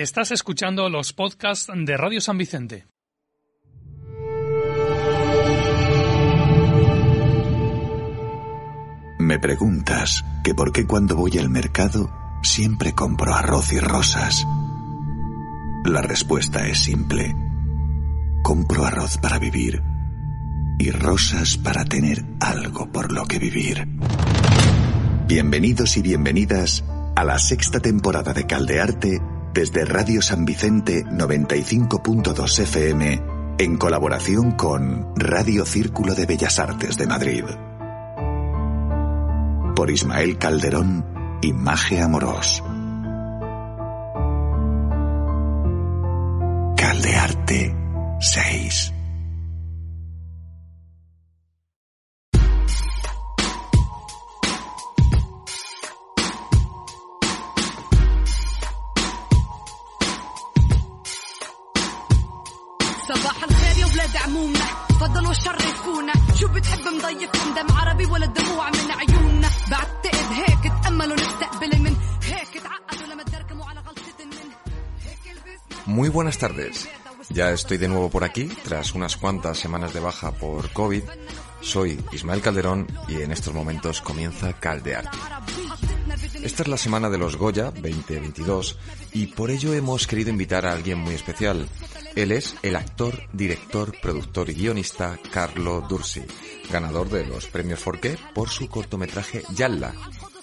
Estás escuchando los podcasts de Radio San Vicente. Me preguntas que por qué cuando voy al mercado siempre compro arroz y rosas. La respuesta es simple. Compro arroz para vivir y rosas para tener algo por lo que vivir. Bienvenidos y bienvenidas a la sexta temporada de Caldearte desde Radio San Vicente 95.2 FM en colaboración con Radio Círculo de Bellas Artes de Madrid. Por Ismael Calderón y Maje Amorós. Caldearte 6. Muy buenas tardes. Ya estoy de nuevo por aquí, tras unas cuantas semanas de baja por COVID. Soy Ismael Calderón y en estos momentos comienza Caldearte. Esta es la semana de los Goya 2022 y por ello hemos querido invitar a alguien muy especial. Él es el actor, director, productor y guionista Carlo Dursi, ganador de los premios Forqué por su cortometraje Yalla.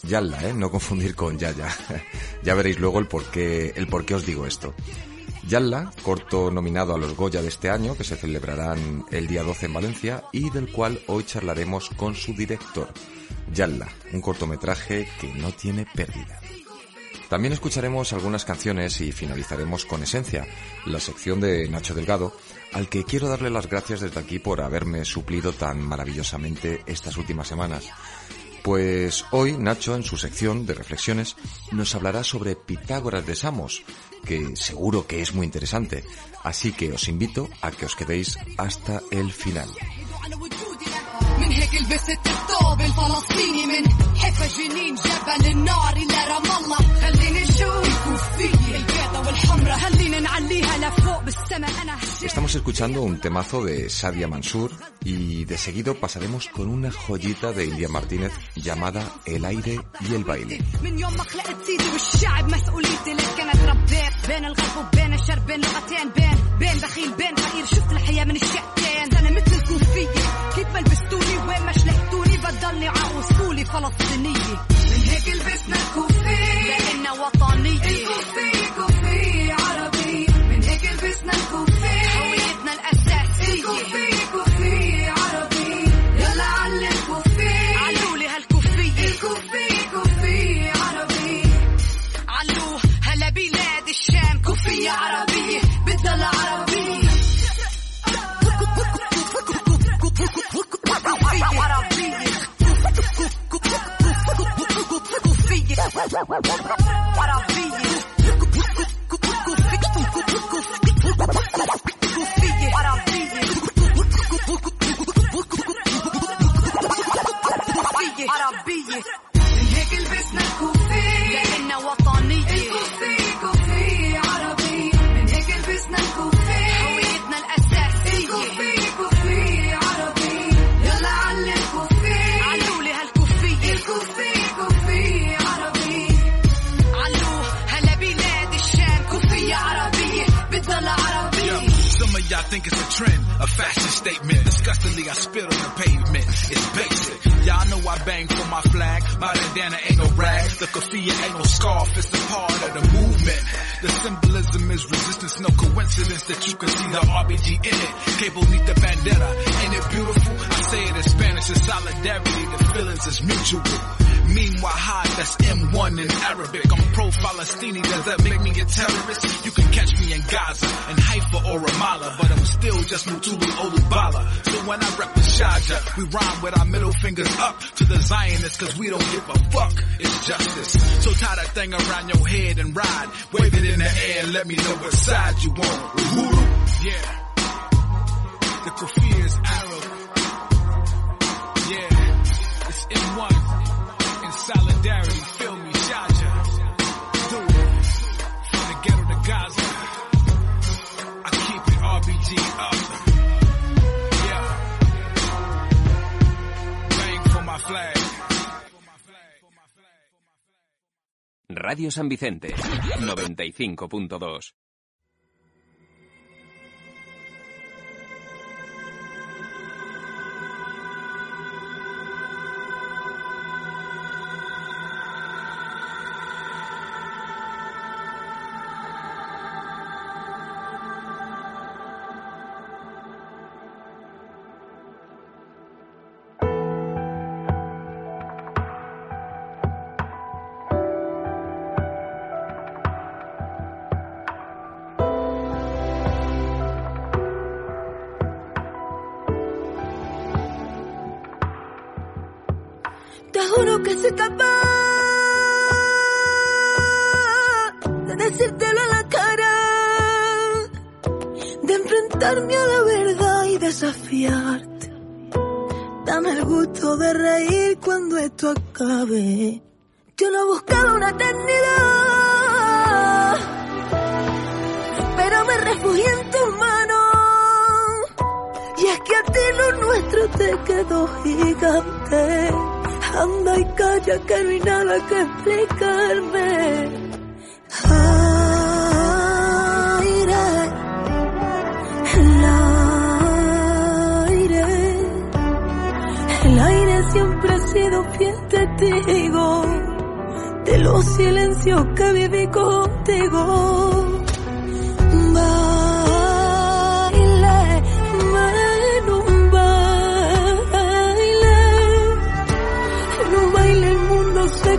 Yalla, ¿eh? No confundir con Yaya. ya veréis luego el por qué, el por qué os digo esto. Yalla, corto nominado a los Goya de este año, que se celebrarán el día 12 en Valencia, y del cual hoy charlaremos con su director. Yalla, un cortometraje que no tiene pérdida. También escucharemos algunas canciones y finalizaremos con Esencia, la sección de Nacho Delgado, al que quiero darle las gracias desde aquí por haberme suplido tan maravillosamente estas últimas semanas. Pues hoy Nacho, en su sección de reflexiones, nos hablará sobre Pitágoras de Samos, que seguro que es muy interesante. Así que os invito a que os quedéis hasta el final. على وجودنا من هيك لبست الثوب الفلسطيني من حفا جنين جبل النار الى رام الله خليني اشوف الكوفية Estamos escuchando un temazo de Sadia Mansur y de seguido pasaremos con una joyita de India Martínez llamada El aire y el baile. من يوم ما خلقت سيدي والشعب مسؤوليتي لك Yeah. Statement. Disgustingly, I spit on the pavement. It's basic. Y'all know I bang for my flag. My bandana ain't no rag. The kafia ain't no scarf. It's a part of the movement. The symbolism is resistance. No coincidence that you can see the RBG in it. Cable need the bandana. Ain't it beautiful? I say it in Spanish. It's solidarity. The feelings is mutual. Meanwhile, high, that's M1 in Arabic. I'm pro-Palestinian, does that make me a terrorist? You can catch me in Gaza, in Haifa or Ramallah, but I'm still just Mutulu Olubala. So when I rep the Shaja, we rhyme with our middle fingers up to the Zionists, cause we don't give a fuck. It's So tie that thing around your head and ride. Wave it in the air and let me know what side you. Uhuru. Yeah. The kafir is Arab. Radio San Vicente, 95.2. juro que soy capaz de decírtelo a la cara, de enfrentarme a la verdad y desafiarte. Dame el gusto de reír cuando esto acabe. Yo no buscaba una eternidad, pero me refugié en tus manos. Y es que a ti lo nuestro te quedó gigante. Anda y calla que no hay nada que explicarme. Aire, el aire, el aire siempre ha sido fiel testigo de los silencios que viví contigo.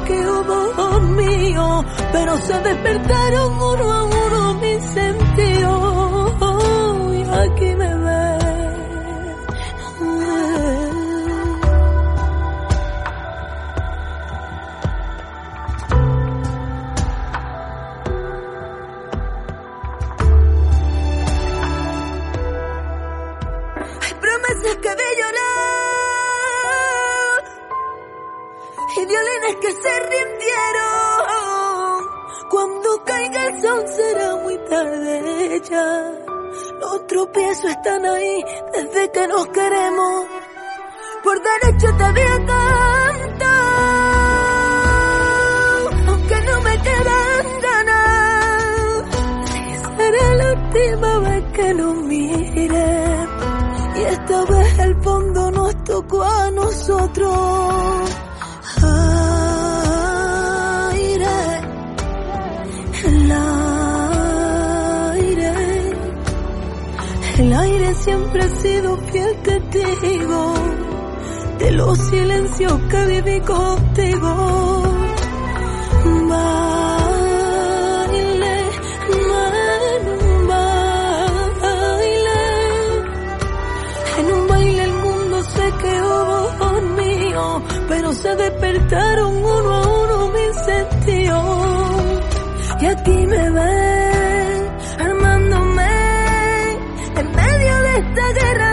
Mundo se quedó dormido, pero se despertaron uno a uno Los tropiezos están ahí desde que nos queremos. Por derecho te voy a cantar, aunque no me quedan ganas. Será la última vez que nos mire. Y esta vez el fondo nos tocó a nosotros. Siempre ha sido fiel testigo de los silencios que viví contigo. Baile, mano, baile. En un baile el mundo se quedó dormido, pero se despertaron uno a uno mis sentidos. Y aquí me ven, guerra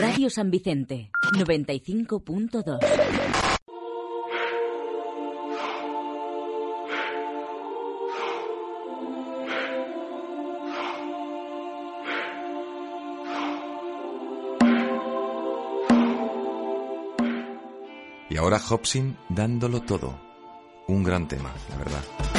Radio San Vicente, 95.2. Y ahora Hobson dándolo todo. Un gran tema, la verdad.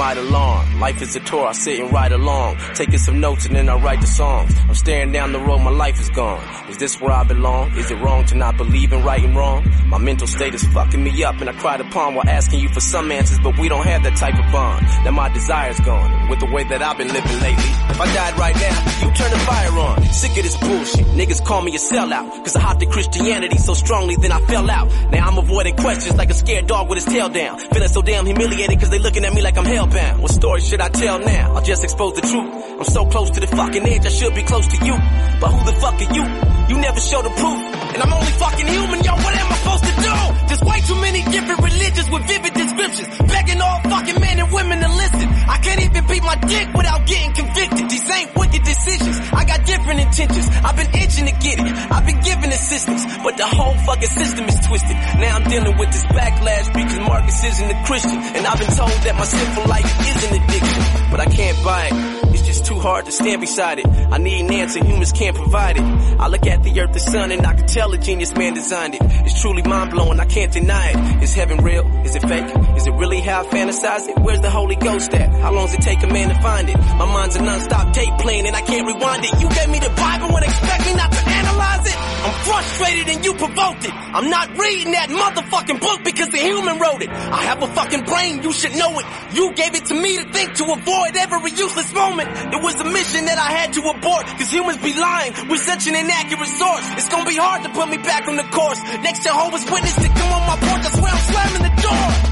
Alarm. Life is a tour, I sit and ride along. Taking some notes and then I write the songs. I'm staring down the road, my life is gone. Is this where I belong? Is it wrong to not believe in right and wrong? My mental state is fucking me up and I cried upon while asking you for some answers, but we don't have that type of bond. Now my desire's gone. With the way that I've been living lately, if I died right now, you turn the fire on. Sick of this bullshit. Niggas call me a sellout. Cause I hopped in Christianity so strongly, then I fell out. Now I'm avoiding questions like a scared dog with his tail down. Feeling so damn humiliated cause they looking at me like I'm hellbound. What story should I tell now? I'll just expose the truth. I'm so close to the fucking edge, I should be close to you. But who the fuck are you? You never show the proof. And I'm only fucking human, yo, what am I supposed? There's way too many different religions with vivid descriptions. Begging all fucking men and women to listen. I can't even beat my dick without getting convicted. These ain't wicked decisions. I got different intentions. I've been itching to get it. I've been giving assistance. But the whole fucking system is twisted. Now I'm dealing with this backlash because Marcus isn't a Christian. And I've been told that my sinful life is an addiction. But I can't buy it. It's just too hard to stand beside it. I need an answer, humans can't provide it. I look at the earth, the sun, and I can tell a genius man designed it. It's truly mind blowing, I can't deny it. Is heaven real? Is it fake? Is it really how I fantasize it? Where's the Holy Ghost at? How long does it take a man to find it? My mind's a non-stop tape playing and I can't rewind it. You gave me the Bible and expect me not to analyze it? I'm frustrated and you provoked it. I'm not reading that motherfucking book because the human wrote it. I have a fucking brain, you should know it. You gave it to me to think to avoid every useless moment. It was a mission that I had to abort cause humans be lying with such an inaccurate source. It's gonna be hard to put me back on the course. Next Jehovah's Witness to come on my I'm slamming the door.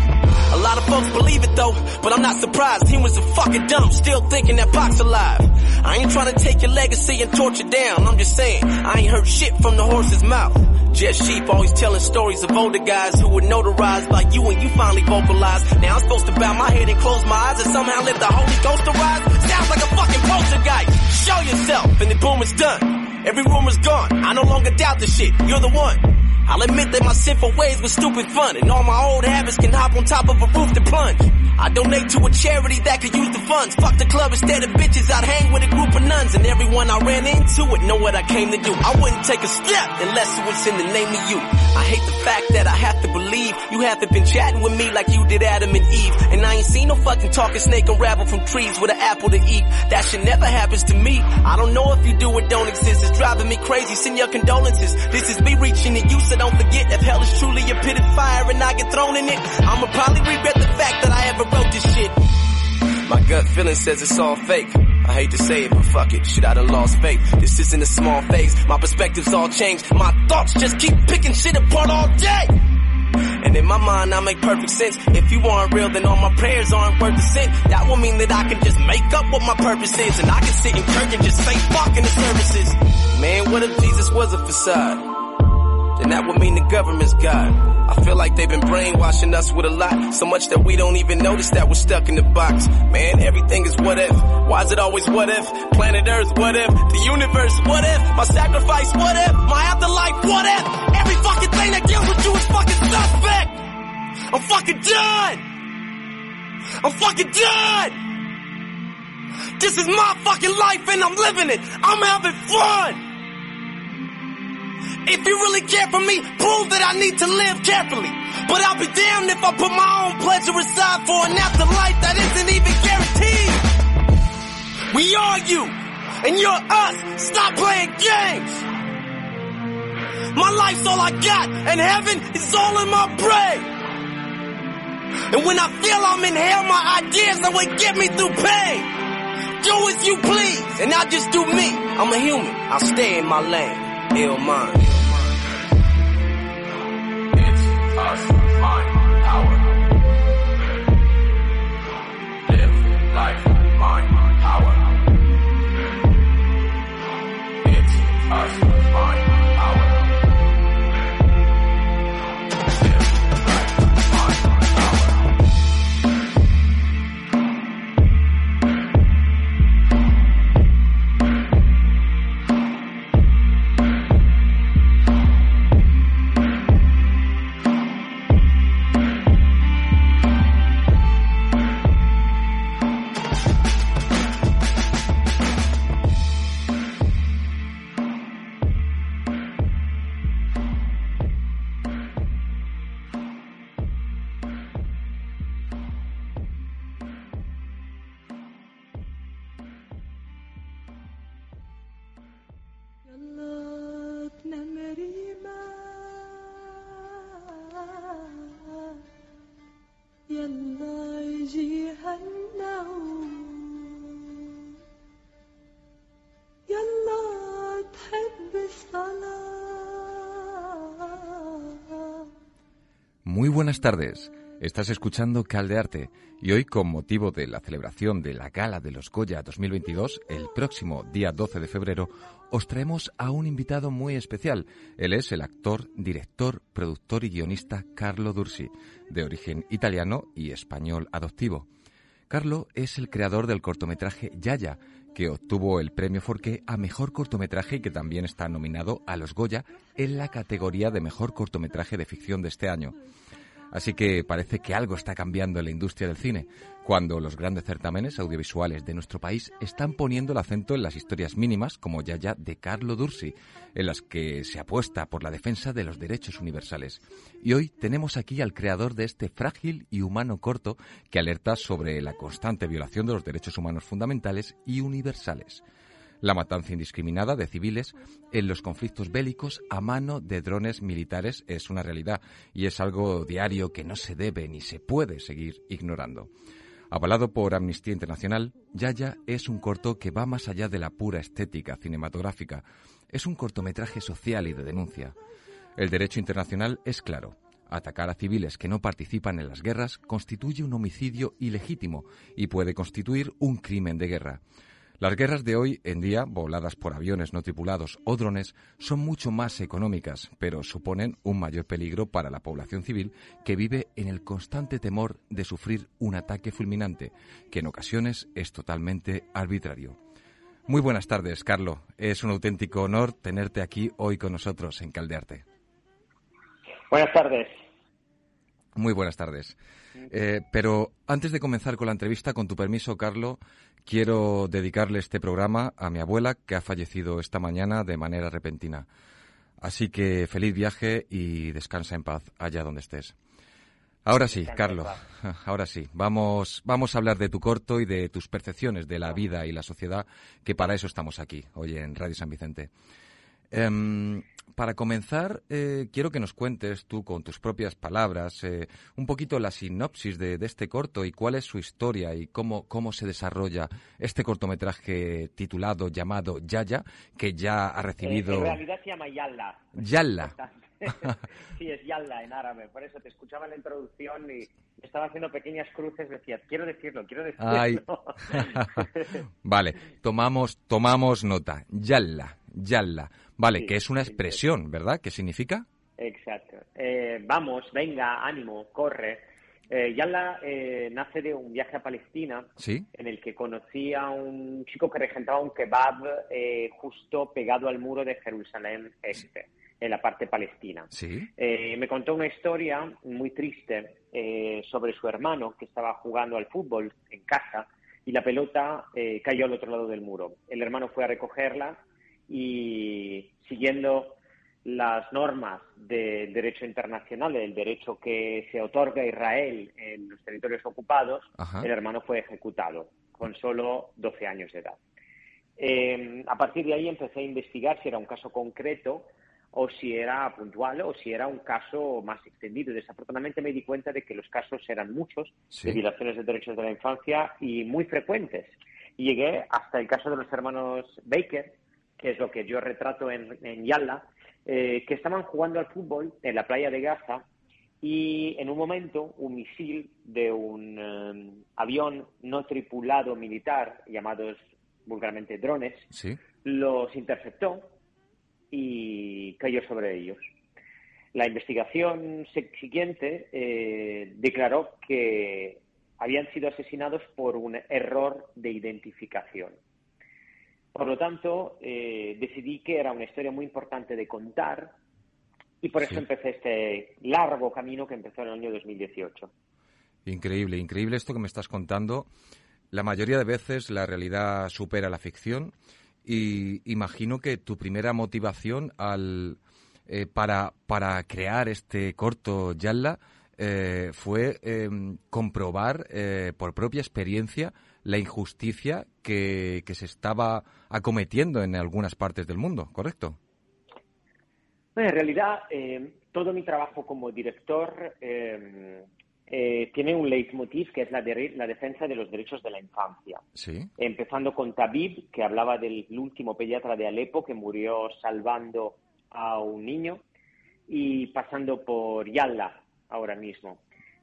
A lot of folks believe it though, but I'm not surprised. Humans are fucking dumb, still thinking that box alive. I ain't trying to take your legacy and torture down. I'm just saying, I ain't heard shit from the horse's mouth. Just sheep always telling stories of older guys who were notarized like you and you finally vocalized. Now I'm supposed to bow my head and close my eyes and somehow let the Holy Ghost arise? Sounds like a fucking poltergeist. Show yourself and the boom is done. Every rumor's gone. I no longer doubt the shit. You're the one. I'll admit that my sinful ways were stupid fun, and all my old habits can hop on top of a roof to plunge. I donate to a charity that could use the funds. Fuck the club instead of bitches. I'd hang with a group of nuns, and everyone I ran into would know what I came to do. I wouldn't take a step unless it was in the name of you. I hate the fact that I have to believe you haven't been chatting with me like you did Adam and Eve, and I ain't seen no fucking talking snake unravel from trees with an apple to eat. That shit never happens to me. I don't know if you do or don't exist. It's driving me crazy. Send your condolences. This is me reaching to you, so don't forget if hell is truly a pit of fire and I get thrown in it. I'ma probably regret the fact that I ever wrote this shit. My gut feeling says it's all fake. I hate to say it, but fuck it, shit I done lost faith. This isn't a small phase, my perspective's all changed. My thoughts just keep picking shit apart all day. And in my mind, I make perfect sense. If you aren't real, then all my prayers aren't worth a cent. That will mean that I can just make up what my purpose is. And I can sit in church and just say fuck in the services. Man, what if Jesus was a facade? Then that would mean the government's God. I feel like they've been brainwashing us with a lot. So much that we don't even notice that we're stuck in the box. Man, everything is what if. Why is it always what if? Planet Earth, what if? The universe, what if? My sacrifice, what if? My afterlife, what if? Every fucking thing that deals with you is fucking suspect. I'm fucking done. I'm fucking done. This is my fucking life and I'm living it. I'm having fun. If you really care for me, prove that I need to live carefully. But I'll be damned if I put my own pleasure aside for an afterlife that isn't even guaranteed. We are you, and you're us. Stop playing games. My life's all I got, and heaven is all in my brain. And when I feel I'm in hell, my ideas are what get me through pain. Do as you please, and I'll just do me. I'm a human, I'll stay in my lane. Ill mind. us, mind, power. Live life, buenas tardes. Estás escuchando Caldearte y hoy con motivo de la celebración de la Gala de los Goya 2022, el próximo día 12 de febrero, os traemos a un invitado muy especial. Él es el actor, director, productor y guionista Carlo Dursi, de origen italiano y español adoptivo. Carlo es el creador del cortometraje Yaya, que obtuvo el premio Forqué a mejor cortometraje y que también está nominado a los Goya en la categoría de mejor cortometraje de ficción de este año. Así que parece que algo está cambiando en la industria del cine, cuando los grandes certámenes audiovisuales de nuestro país están poniendo el acento en las historias mínimas como Yaya de Carlo Dursi, en las que se apuesta por la defensa de los derechos universales. Y hoy tenemos aquí al creador de este frágil y humano corto que alerta sobre la constante violación de los derechos humanos fundamentales y universales la matanza indiscriminada de civiles en los conflictos bélicos a mano de drones militares es una realidad y es algo diario que no se debe ni se puede seguir ignorando. Avalado por Amnistía Internacional, Yaya es un corto que va más allá de la pura estética cinematográfica. Es un cortometraje social y de denuncia. El derecho internacional es claro. Atacar a civiles que no participan en las guerras constituye un homicidio ilegítimo y puede constituir un crimen de guerra. Las guerras de hoy en día, voladas por aviones no tripulados o drones, son mucho más económicas, pero suponen un mayor peligro para la población civil que vive en el constante temor de sufrir un ataque fulminante, que en ocasiones es totalmente arbitrario. Muy buenas tardes, Carlo. Es un auténtico honor tenerte aquí hoy con nosotros en Caldearte. Buenas tardes. Muy buenas tardes. Eh, pero antes de comenzar con la entrevista, con tu permiso, Carlo, quiero dedicarle este programa a mi abuela, que ha fallecido esta mañana de manera repentina. Así que feliz viaje y descansa en paz allá donde estés. Ahora sí, Carlo, ahora sí. Vamos, vamos a hablar de tu corto y de tus percepciones de la vida y la sociedad, que para eso estamos aquí, hoy en Radio San Vicente. Em, para comenzar, eh, quiero que nos cuentes tú con tus propias palabras eh, un poquito la sinopsis de, de, este corto y cuál es su historia y cómo, cómo se desarrolla este cortometraje titulado, llamado Yaya, que ya ha recibido... Eh, en realidad se llama Yalla. Yalla. sí, es Yalla en árabe. Por eso te escuchaba en la introducción y estaba haciendo pequeñas cruces. Decía, quiero decirlo, quiero decirlo. Ay. vale, tomamos, tomamos nota. Yalla, Yalla. Vale, Sí, que es una expresión, ¿verdad? ¿Qué significa? Exacto. Eh, vamos, venga, ánimo, corre. Eh, Yalla eh, nace de un viaje a Palestina Sí. en el que conocí a un chico que regentaba un kebab eh, justo pegado al muro de Jerusalén Este, en la parte palestina. Sí. Me contó una historia muy triste sobre su hermano que estaba jugando al fútbol en casa y la pelota cayó al otro lado del muro. El hermano fue a recogerla y siguiendo las normas del derecho internacional, del derecho que se otorga a Israel en los territorios ocupados, Ajá. el hermano fue ejecutado con solo 12 años de edad. Eh, a partir de ahí empecé a investigar si era un caso concreto o si era puntual o si era un caso más extendido. Desafortunadamente me di cuenta de que los casos eran muchos Sí. de violaciones de derechos de la infancia y muy frecuentes. Y llegué hasta el caso de los hermanos Baker, que es lo que yo retrato en, en Yalla, eh, que estaban jugando al fútbol en la playa de Gaza y en un momento un misil de un eh, avión no tripulado militar, llamados vulgarmente drones, Sí. los interceptó y cayó sobre ellos. La investigación siguiente eh, declaró que habían sido asesinados por un error de identificación. Por lo tanto, eh, decidí que era una historia muy importante de contar y por eso Sí. empecé este largo camino que empezó en el año 2018. Increíble, increíble esto que me estás contando. La mayoría de veces la realidad supera la ficción y imagino que tu primera motivación al, eh, para, para crear este corto Yalla eh, fue eh, comprobar eh, por propia experiencia la injusticia que, que se estaba acometiendo en algunas partes del mundo, ¿correcto? Bueno, en realidad, eh, todo mi trabajo como director eh, eh, tiene un leitmotiv que es la, de- la defensa de los derechos de la infancia. Sí. Empezando con Tabib, que hablaba del último pediatra de Alepo que murió salvando a un niño, y pasando por Yalla ahora mismo.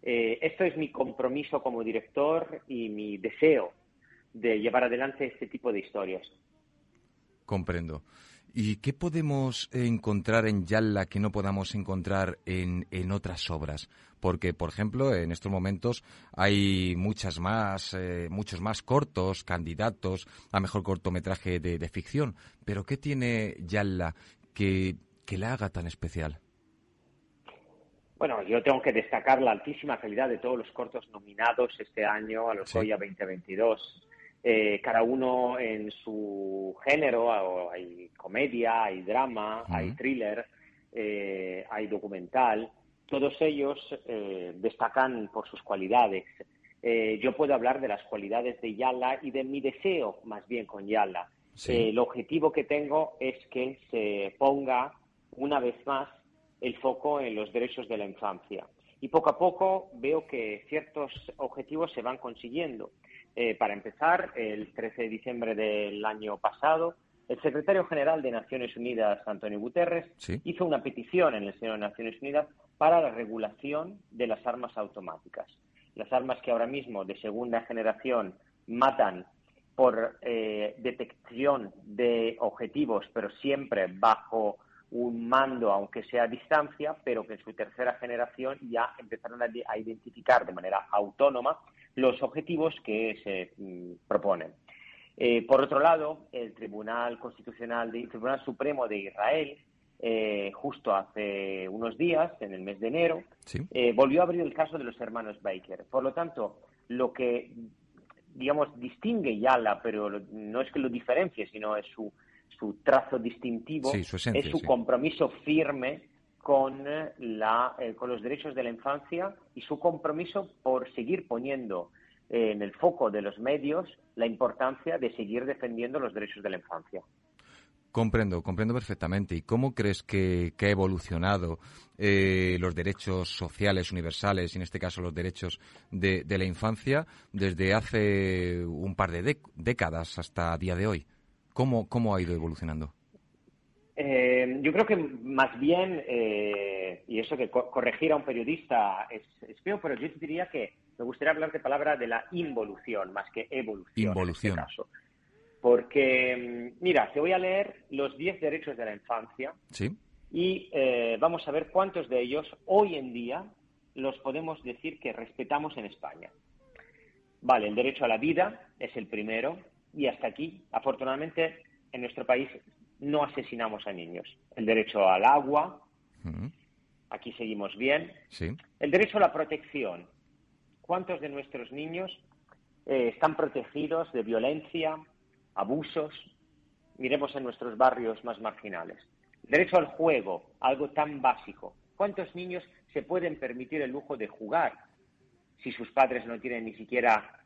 Eh, esto es mi compromiso como director y mi deseo de llevar adelante este tipo de historias. Comprendo. ¿Y qué podemos encontrar en Yalla que no podamos encontrar en, en otras obras? Porque, por ejemplo, en estos momentos hay muchas más, eh, muchos más cortos candidatos a mejor cortometraje de, de ficción. Pero ¿qué tiene Yalla que, que la haga tan especial? Bueno, yo tengo que destacar la altísima calidad de todos los cortos nominados este año a los Sí. Goya 2022. Eh, cada uno en su género, hay comedia, hay drama, hay thriller, eh, hay documental. Todos ellos eh, destacan por sus cualidades. Eh, yo puedo hablar de las cualidades de Yala y de mi deseo, más bien, con Yala. Sí. Eh, el objetivo que tengo es que se ponga una vez más el foco en los derechos de la infancia. Y poco a poco veo que ciertos objetivos se van consiguiendo. Eh, para empezar, el 13 de diciembre del año pasado, el secretario general de Naciones Unidas, Antonio Guterres, Sí. hizo una petición en el seno de Naciones Unidas para la regulación de las armas automáticas. Las armas que ahora mismo de segunda generación matan por eh, detección de objetivos, pero siempre bajo un mando, aunque sea a distancia, pero que en su tercera generación ya empezaron a, a identificar de manera autónoma los objetivos que se mm, proponen. Eh, por otro lado, el Tribunal Constitucional, de, el Tribunal Supremo de Israel, eh, justo hace unos días, en el mes de enero, Sí. eh, volvió a abrir el caso de los hermanos Baker. Por lo tanto, lo que, digamos, distingue Yala, pero lo- no es que lo diferencie, sino es su, su trazo distintivo, Sí, su esencia, es su sí. compromiso firme con, eh, la, eh, con los derechos de la infancia y su compromiso por seguir poniendo eh, en el foco de los medios la importancia de seguir defendiendo los derechos de la infancia. Comprendo, comprendo perfectamente. ¿Y cómo crees que, que ha evolucionado eh, los derechos sociales universales, y en este caso los derechos de, de la infancia, desde hace un par de décadas hasta día de hoy? ¿Cómo, ¿Cómo ha ido evolucionando? Eh, yo creo que más bien, eh, y eso que co- corregir a un periodista es, es feo, pero yo diría que me gustaría hablar de palabra de la involución más que evolución. Involución. En este caso. Porque, mm, mira, te voy a leer los 10 derechos de la infancia ¿Sí? y eh, vamos a ver cuántos de ellos hoy en día los podemos decir que respetamos en España. Vale, el derecho a la vida es el primero y hasta aquí, afortunadamente, en nuestro país no asesinamos a niños. El derecho al agua, aquí seguimos bien. Sí. El derecho a la protección. ¿Cuántos de nuestros niños eh, están protegidos de violencia, abusos? Miremos en nuestros barrios más marginales. Derecho al juego, algo tan básico. ¿Cuántos niños se pueden permitir el lujo de jugar si sus padres no tienen ni siquiera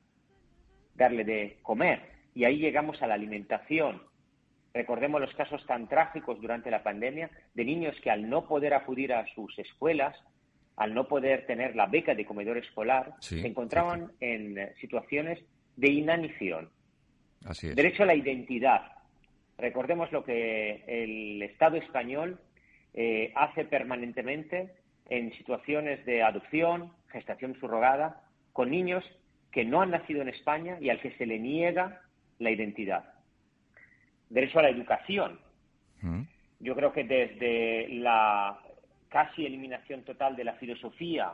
darle de comer? Y ahí llegamos a la alimentación. Recordemos los casos tan trágicos durante la pandemia de niños que al no poder acudir a sus escuelas, al no poder tener la beca de comedor escolar, Sí, se encontraban en eh, situaciones de inanición. Así es. Derecho a la identidad. Recordemos lo que el Estado español eh, hace permanentemente en situaciones de adopción, gestación subrogada, con niños que no han nacido en España y al que se le niega la identidad. Derecho a la educación. Ujú. Yo creo que desde la casi eliminación total de la filosofía,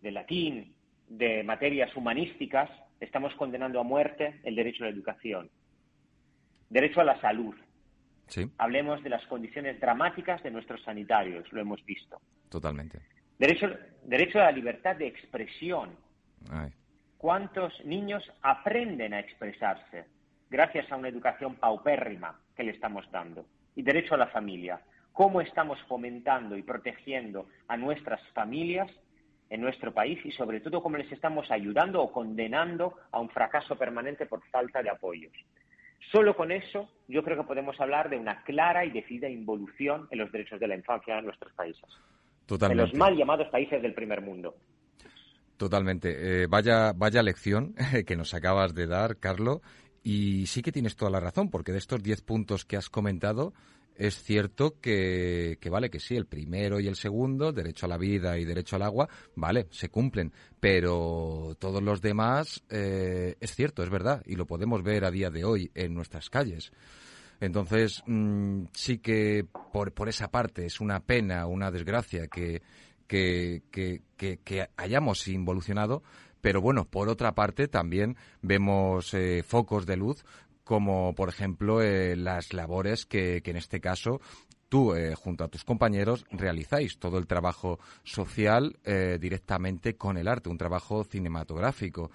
del latín, de materias humanísticas, estamos condenando a muerte el derecho a la educación. Derecho a la salud. Sí, Hablemos de las condiciones dramáticas de nuestros sanitarios, lo hemos visto. totalmente. Derecho, derecho a la libertad de expresión. Ay. ¿Cuántos niños aprenden a expresarse gracias a una educación paupérrima que le estamos dando? Y derecho a la familia. ¿Cómo estamos fomentando y protegiendo a nuestras familias en nuestro país y sobre todo cómo les estamos ayudando o condenando a un fracaso permanente por falta de apoyos. Solo con eso yo creo que podemos hablar de una clara y decidida involución en los derechos de la infancia en nuestros países. Totalmente. En los mal llamados países del primer mundo. Totalmente. Eh, vaya, vaya lección que nos acabas de dar, Carlos. Y sí que tienes toda la razón, porque de estos 10 puntos que has comentado, es cierto que, que, vale, que sí, el primero y el segundo, derecho a la vida y derecho al agua, vale, se cumplen, pero todos los demás, eh, es cierto, es verdad, y lo podemos ver a día de hoy en nuestras calles. Entonces, mmm, sí que por, por esa parte es una pena, una desgracia que, que, que, que hayamos involucionado, pero bueno, por otra parte también vemos eh, focos de luz como por ejemplo eh, las labores que, que, en este caso tú, eh, junto a tus compañeros, realizáis todo el trabajo social eh, directamente con el arte, un trabajo cinematográfico.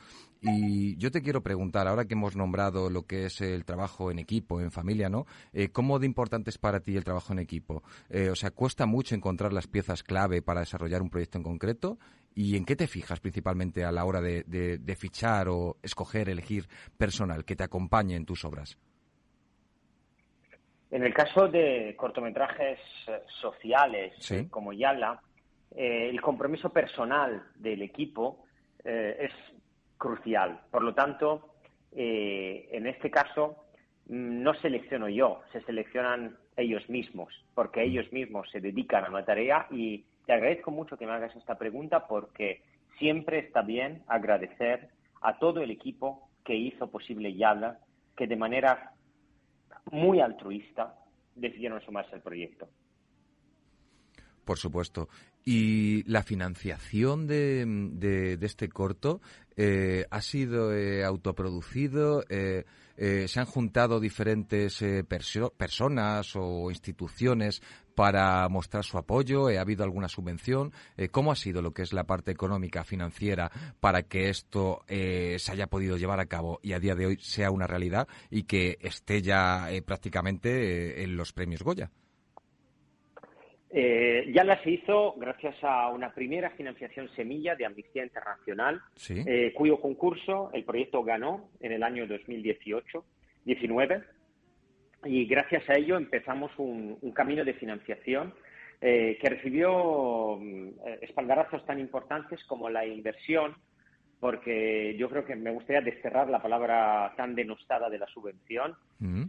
Y yo te quiero preguntar, ahora que hemos nombrado lo que es el trabajo en equipo, en familia, ¿no? Eh, ¿Cómo de importante es para ti el trabajo en equipo? Eh, o sea, ¿cuesta mucho encontrar las piezas clave para desarrollar un proyecto en concreto? ¿Y en qué te fijas principalmente a la hora de, de, de fichar o escoger, elegir personal que te acompañe en tus obras? En el caso de cortometrajes sociales Sí. como Yala, eh, el compromiso personal del equipo eh, es crucial. Por lo tanto, eh, en este caso mm, no selecciono yo, se seleccionan ellos mismos, porque ellos mismos se dedican a una tarea y te agradezco mucho que me hagas esta pregunta porque siempre está bien agradecer a todo el equipo que hizo posible Yala, que de manera muy altruista decidieron sumarse al proyecto. Por supuesto. Y la financiación de, de, este corto eh, ha sido eh, autoproducido. Eh, se han juntado diferentes perso personas o instituciones para mostrar su apoyo. ¿Ha habido alguna subvención? ¿Cómo ha sido lo que es la parte económica, financiera, para que esto se haya podido llevar a cabo y a día de hoy sea una realidad y que esté ya prácticamente en los premios Goya? Eh, ya la se hizo gracias a una primera financiación semilla de Amnistía Internacional, sí. eh, cuyo concurso el proyecto ganó en el año 2018-19 y gracias a ello empezamos un, un camino de financiación eh, que recibió eh, espaldarazos tan importantes como la inversión, porque yo creo que me gustaría desterrar la palabra tan denostada de la subvención, Mm.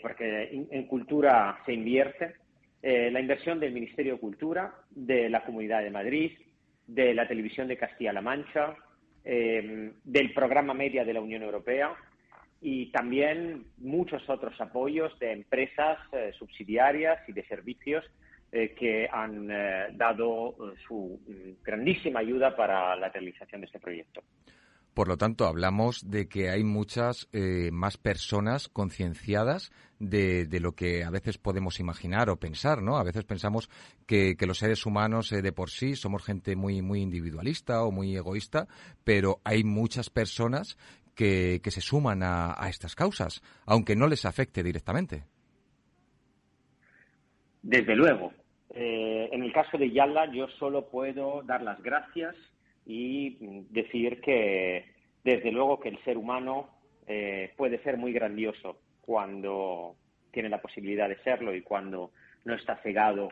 porque en cultura se invierte eh, la inversión del Ministerio de Cultura, de la Comunidad de Madrid, de la Televisión de Castilla-La Mancha, eh, del Programa Media de la Unión Europea y también muchos otros apoyos de empresas eh, subsidiarias y de servicios que han dado su grandísima ayuda para la realización de este proyecto. Por lo tanto, hablamos de que hay muchas eh, más personas concienciadas de, lo que a veces podemos imaginar o pensar, ¿no? A veces pensamos que, los seres humanos eh, de por sí somos gente muy, muy individualista o muy egoísta, pero hay muchas personas que, se suman a, a estas causas, aunque no les afecte directamente. Desde luego. Eh, en el caso de Yala, yo solo puedo dar las gracias y decir que desde luego que el ser humano eh, puede ser muy grandioso cuando tiene la posibilidad de serlo y cuando no está cegado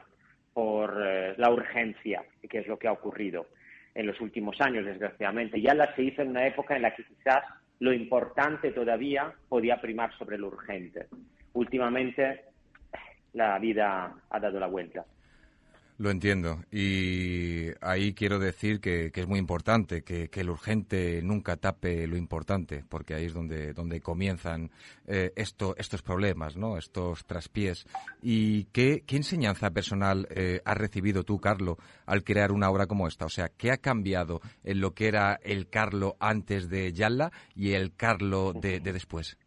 por eh, la urgencia, que es lo que ha ocurrido en los últimos años, desgraciadamente. Ya la se hizo en una época en la que quizás lo importante todavía podía primar sobre lo urgente. Últimamente la vida ha dado la vuelta. Lo entiendo. Y ahí quiero decir que, que es muy importante que, que, el urgente nunca tape lo importante, porque ahí es donde, donde comienzan eh, esto, estos problemas, ¿no? estos traspiés. ¿Y qué, qué enseñanza personal eh, has recibido tú, Carlo, al crear una obra como esta? O sea, ¿qué ha cambiado en lo que era el Carlo antes de Yalla y el Carlo de, de después?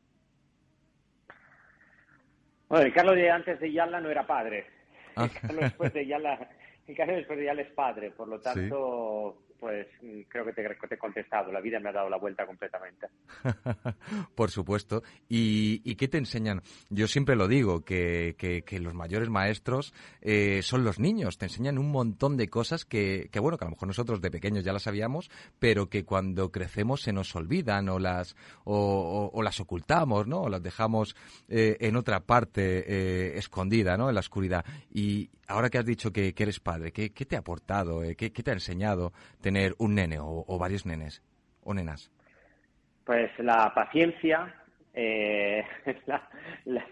Bueno, el Carlo de antes de Yalla no era padre. El Carlos después de Yala, el Carlos de Yala es padre, por lo tanto, sí. Pues mm, creo que te, he contestado. La vida me ha dado la vuelta completamente. Por supuesto. ¿Y, y qué te enseñan? Yo siempre lo digo, que, que, que los mayores maestros eh, son los niños. Te enseñan un montón de cosas que, que, bueno, que a lo mejor nosotros de pequeños ya las sabíamos, pero que cuando crecemos se nos olvidan o las, o, o, o las ocultamos, ¿no? O las dejamos eh, en otra parte eh, escondida, ¿no? En la oscuridad. Y ahora que has dicho que, que eres padre, ¿qué, ¿qué, te ha aportado? Eh? ¿Qué, ¿Qué, te ha enseñado tener un nene o, o varios nenes o nenas? Pues la paciencia, eh, la, la,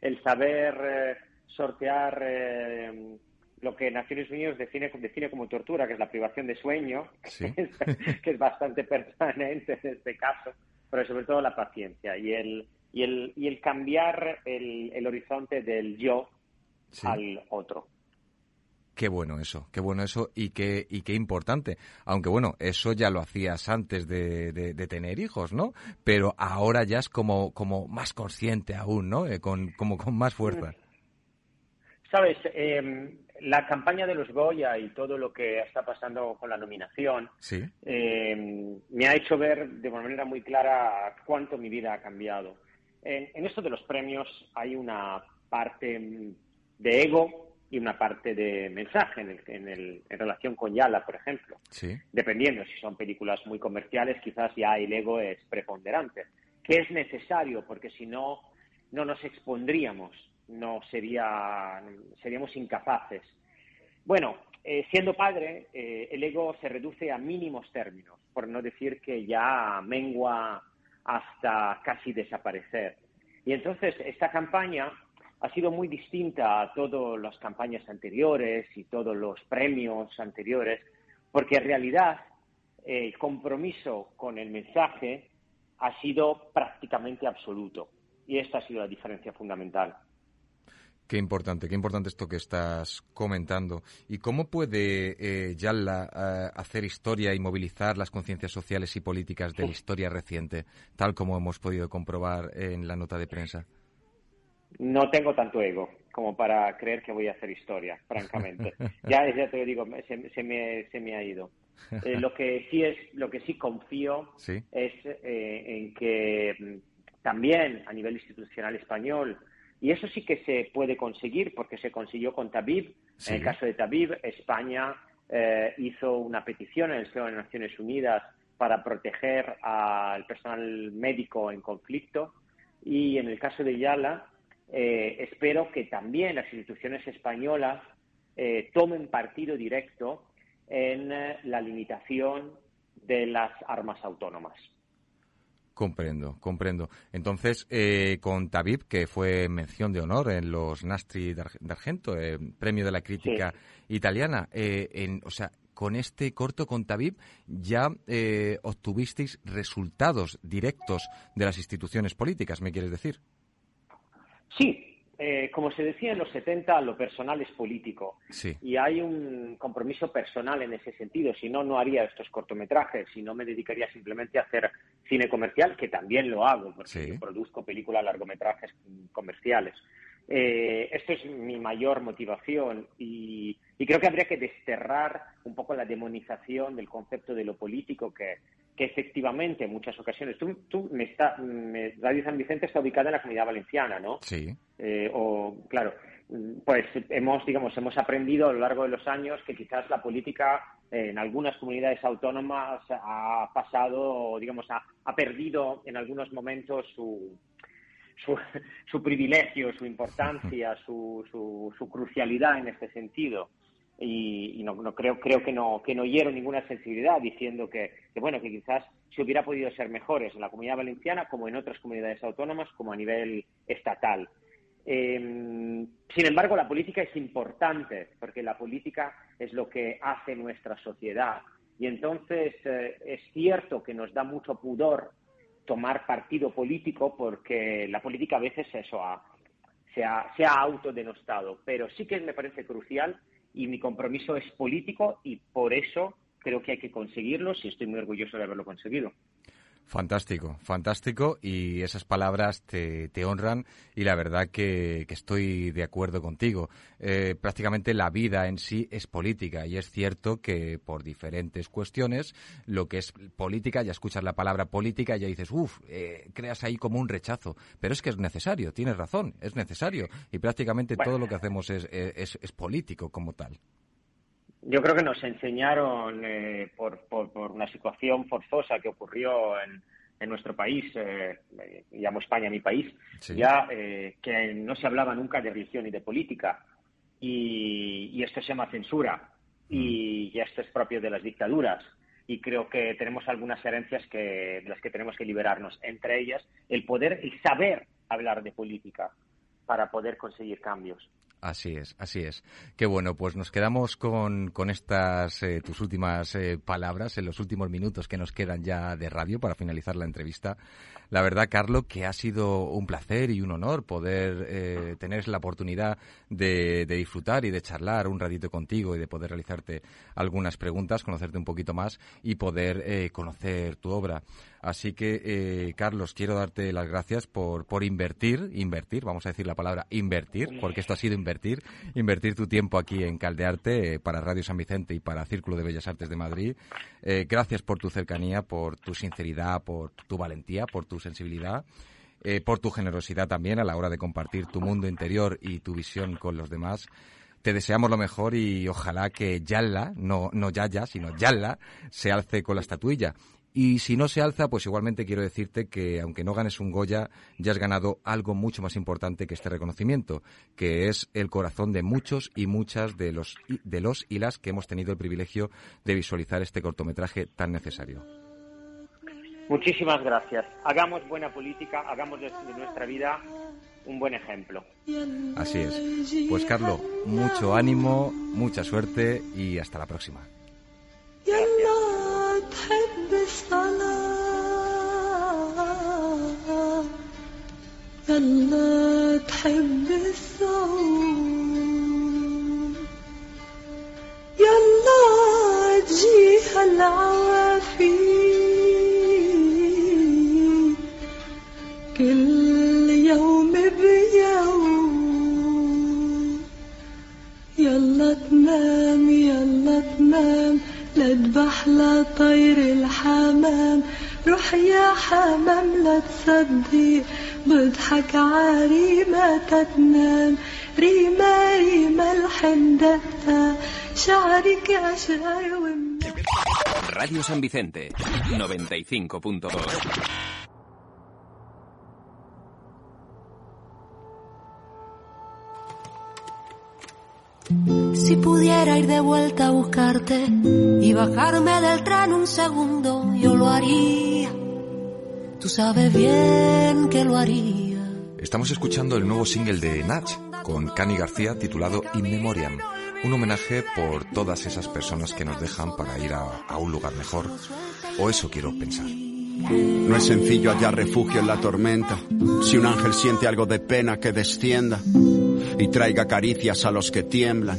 el saber eh, sortear eh, lo que Naciones Unidas define, define, como tortura, que es la privación de sueño, ¿Sí? que, es, que, es, bastante permanente en este caso, pero sobre todo la paciencia y el, y el, y el cambiar el, el horizonte del yo sí. al otro. Qué bueno eso, qué bueno eso y qué, y qué importante. Aunque bueno, eso ya lo hacías antes de, de, de tener hijos, ¿no? Pero ahora ya es como, como más consciente aún, ¿no? Eh, con, como con más fuerza. Sabes, eh, la campaña de los Goya y todo lo que está pasando con la nominación ¿Sí? eh, me ha hecho ver de una manera muy clara cuánto mi vida ha cambiado. En, en esto de los premios hay una parte de ego y una parte de mensaje en, el, en, el, en relación con Yala, por ejemplo. Sí. Dependiendo, si son películas muy comerciales, quizás ya el ego es preponderante, que es necesario porque si no, no nos expondríamos, no sería, seríamos incapaces. Bueno, eh, siendo padre, eh, el ego se reduce a mínimos términos, por no decir que ya mengua hasta casi desaparecer. Y entonces esta campaña ha sido muy distinta a todas las campañas anteriores y todos los premios anteriores, porque en realidad eh, el compromiso con el mensaje ha sido prácticamente absoluto. Y esta ha sido la diferencia fundamental. Qué importante, qué importante esto que estás comentando. ¿Y cómo puede eh, Yalla eh, hacer historia y movilizar las conciencias sociales y políticas de la historia reciente, tal como hemos podido comprobar en la nota de prensa? No tengo tanto ego como para creer que voy a hacer historia, francamente. ya, ya te digo, se, se, me, se me ha ido. Eh, lo que sí es, lo que sí confío ¿Sí? es eh, en que también a nivel institucional español, y eso sí que se puede conseguir porque se consiguió con Tabib. Sí. En el caso de Tabib, España eh, hizo una petición en el seno de Naciones Unidas para proteger al personal médico en conflicto. Y en el caso de Yala, eh, espero que también las instituciones españolas eh, tomen partido directo en eh, la limitación de las armas autónomas. Comprendo, comprendo. Entonces, eh, con Tabib, que fue mención de honor en los Nastri de Argento, premio de la crítica sí. italiana, en, o sea, con este corto con Tabib ya obtuvisteis resultados directos de las instituciones políticas, ¿me quieres decir? Sí, eh, como se decía en los 70, lo personal es político. Sí. Y hay un compromiso personal en ese sentido. Si no, no haría estos cortometrajes. Si no, me dedicaría simplemente a hacer cine comercial, que también lo hago, porque sí. yo produzco películas, largometrajes comerciales. Eh, esto es mi mayor motivación y, y, creo que habría que desterrar un poco la demonización del concepto de lo político que, que efectivamente en muchas ocasiones tú, tú me está, me, Radio San Vicente está ubicada en la comunidad valenciana, ¿no? Sí. Eh, o claro, pues hemos digamos hemos aprendido a lo largo de los años que quizás la política en algunas comunidades autónomas ha pasado, digamos, ha, ha perdido en algunos momentos su su, su, privilegio, su importancia, su, su, su, crucialidad en este sentido. Y, y no, creo, creo que no, que no hiero ninguna sensibilidad diciendo que, bueno, que quizás se hubiera podido ser mejores en la comunidad valenciana como en otras comunidades autónomas, como a nivel estatal. Eh, sin embargo, la política es importante porque la política es lo que hace nuestra sociedad. Y entonces eh, es cierto que nos da mucho pudor tomar partido político porque la política a veces eso ha, se, ha, se ha autodenostado, pero sí que me parece crucial y mi compromiso es político y por eso creo que hay que conseguirlo y estoy muy orgulloso de haberlo conseguido. Fantástico, fantástico y esas palabras te, te honran y la verdad que, que estoy de acuerdo contigo. Eh, prácticamente la vida en sí es política y es cierto que por diferentes cuestiones lo que es política, ya escuchas la palabra política ya dices, uff, eh, creas ahí como un rechazo, pero es que es necesario, tienes razón, es necesario y prácticamente todo lo que hacemos es, es, es político como tal. Yo creo que nos enseñaron eh, por, por, por, una situación forzosa que ocurrió en, en nuestro país, eh, llamo España mi país, sí. ya eh, que no se hablaba nunca de religión y de política. Y, y esto se llama censura. Y, y, esto es propio de las dictaduras. Y creo que tenemos algunas herencias que, de las que tenemos que liberarnos. Entre ellas, el poder, el saber hablar de política para poder conseguir cambios. Así es, así es. Qué bueno, pues nos quedamos con, con estas eh, tus últimas eh, palabras en los últimos minutos que nos quedan ya de radio para finalizar la entrevista. La verdad, Carlos, que ha sido un placer y un honor poder eh, tener la oportunidad de, de, disfrutar y de charlar un ratito contigo y de poder realizarte algunas preguntas, conocerte un poquito más y poder eh, conocer tu obra. Así que, eh, Carlos, quiero darte las gracias por, por invertir, invertir, vamos a decir la palabra invertir, porque esto ha sido invertir, invertir tu tiempo aquí en Caldearte eh, para Radio San Vicente y para Círculo de Bellas Artes de Madrid. Eh, gracias por tu cercanía, por tu sinceridad, por tu valentía, por tu sensibilidad. Eh, por tu generosidad también a la hora de compartir tu mundo interior y tu visión con los demás. Te deseamos lo mejor y ojalá que Yalla, no, no Yaya, sino Yalla, se alce con la estatuilla y si no se alza, pues igualmente quiero decirte que aunque no ganes un Goya, ya has ganado algo mucho más importante que este reconocimiento, que es el corazón de muchos y muchas de los, de los y las que hemos tenido el privilegio de visualizar este cortometraje tan necesario. Muchísimas gracias. Hagamos buena política, hagamos de nuestra vida un buen ejemplo. Así es. Pues Carlos, mucho ánimo, mucha suerte y hasta la próxima. تحب الصلاة. يلا تحب الصوم. يلا تجيها العوافي كل يوم بيوم. يلا تنام يلا تنام لذبح لطير الحمام. روح يا حمام لا تصدق بضحك عريمة تتنام. ريمة ريمة الحندقة شعرك أشقر وم... Radio San Vicente, 95.2. Si pudiera ir de vuelta a buscarte y bajarme del tren un segundo, yo lo haría. Tú sabes bien que lo haría. Estamos escuchando el nuevo single de Natch con Cani García titulado In Memoriam, un homenaje por todas esas personas que nos dejan para ir a, a un lugar mejor, o eso quiero pensar. No es sencillo hallar refugio en la tormenta, si un ángel siente algo de pena que descienda y traiga caricias a los que tiemblan,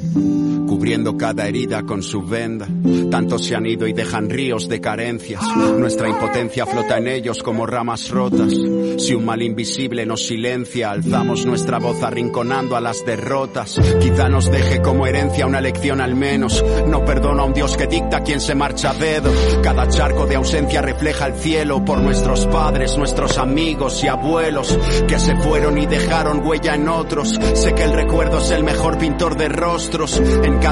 cubriendo cada herida con su venda. Tantos se han ido y dejan ríos de carencias. Nuestra impotencia flota en ellos como ramas rotas. Si un mal invisible nos silencia, alzamos nuestra voz arrinconando a las derrotas. Quizá nos deje como herencia una lección al menos. No perdono a un Dios que dicta quien se marcha a dedo. Cada charco de ausencia refleja el cielo por nuestros padres, nuestros amigos y abuelos que se fueron y dejaron huella en otros. Sé que el recuerdo es el mejor pintor de rostros.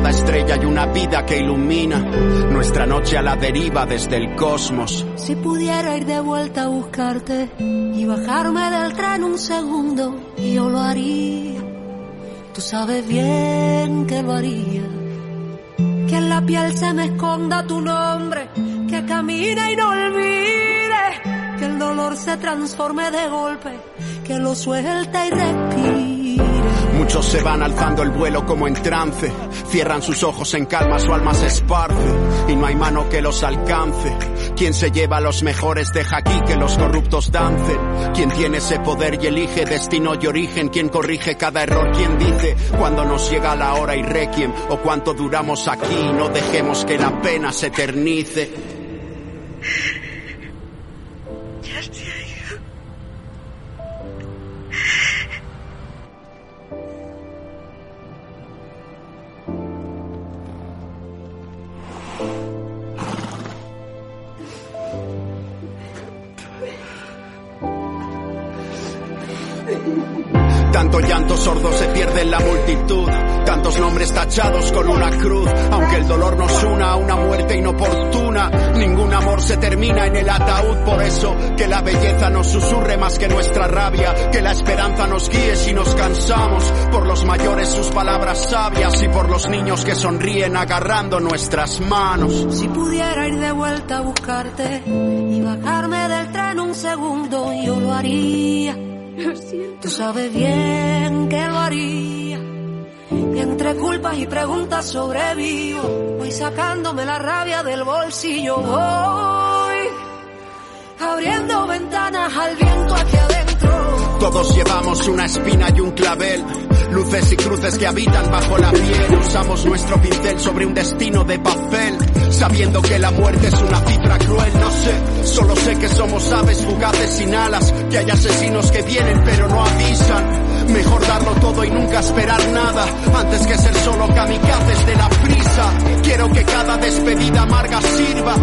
Estrella hay una vida que ilumina nuestra noche a la deriva desde el cosmos. Si pudiera ir de vuelta a buscarte y bajarme del tren un segundo, yo lo haría. Tú sabes bien que lo haría. Que en la piel se me esconda tu nombre, que camine y no olvide, que el dolor se transforme de golpe, que lo suelte y respire. Muchos se van alzando el vuelo como en trance, cierran sus ojos en calma, su alma se esparce. Y no hay mano que los alcance. Quien se lleva a los mejores deja aquí que los corruptos dancen. Quien tiene ese poder y elige destino y origen, quien corrige cada error, quien dice cuando nos llega la hora y requiem o cuánto duramos aquí, no dejemos que la pena se eternice. Tanto llanto sordo se pierde la multitud. Tantos nombres tachados con una cruz. Aunque el dolor nos una a una muerte inoportuna. Ningún amor se termina en el ataúd. Por eso que la belleza nos susurre más que nuestra rabia. Que la esperanza nos guíe si nos cansamos. Por los mayores sus palabras sabias. Y por los niños que sonríen agarrando nuestras manos. Si pudiera ir de vuelta a buscarte y bajarme del tren un segundo, yo lo haría. Tú sabes bien que lo haría. Y entre culpas y preguntas sobrevivo. Voy sacándome la rabia del bolsillo. Voy abriendo ventanas al viento aquí adentro. Todos llevamos una espina y un clavel. Luces y cruces que habitan bajo la piel. Usamos nuestro pincel sobre un destino de papel. Sabiendo que la muerte es una cifra cruel. No sé, solo sé que somos aves fugaces sin alas. Que hay asesinos que vienen pero no avisan. Mejor darlo todo y nunca esperar nada. Antes que ser solo kamikazes de la prisa. Quiero que cada despedida amarga sirva.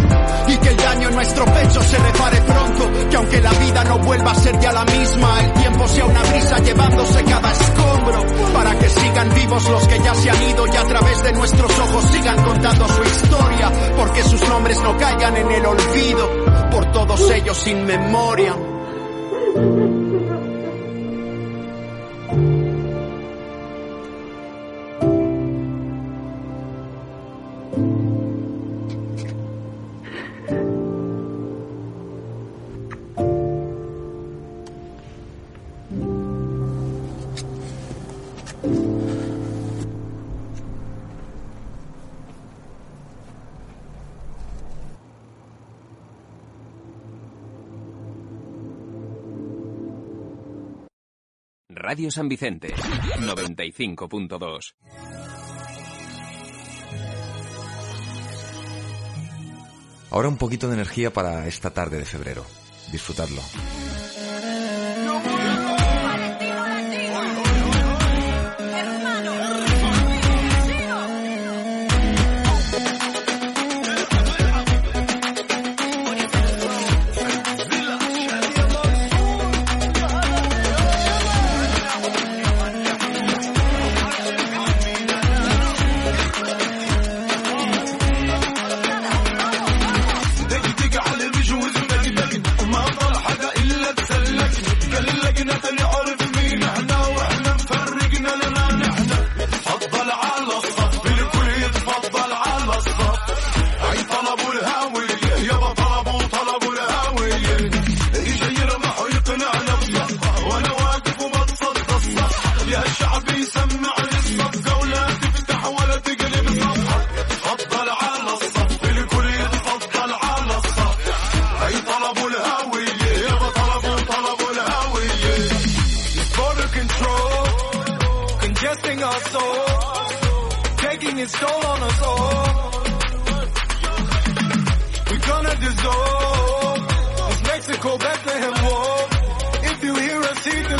Y que el daño en nuestro pecho se repare pronto. Que aunque la vida no vuelva a ser ya la misma, el tiempo sea una brisa llevándose cada escombro para que sigan vivos los que ya se han ido y a través de nuestros ojos sigan contando su historia, porque sus nombres no caigan en el olvido, por todos ellos sin memoria. Radio San Vicente 95.2. Ahora un poquito de energía para esta tarde de febrero. Disfrutadlo. everything it stole on us all. We're gonna dissolve this Mexico Bethlehem wall. If you hear us, heed the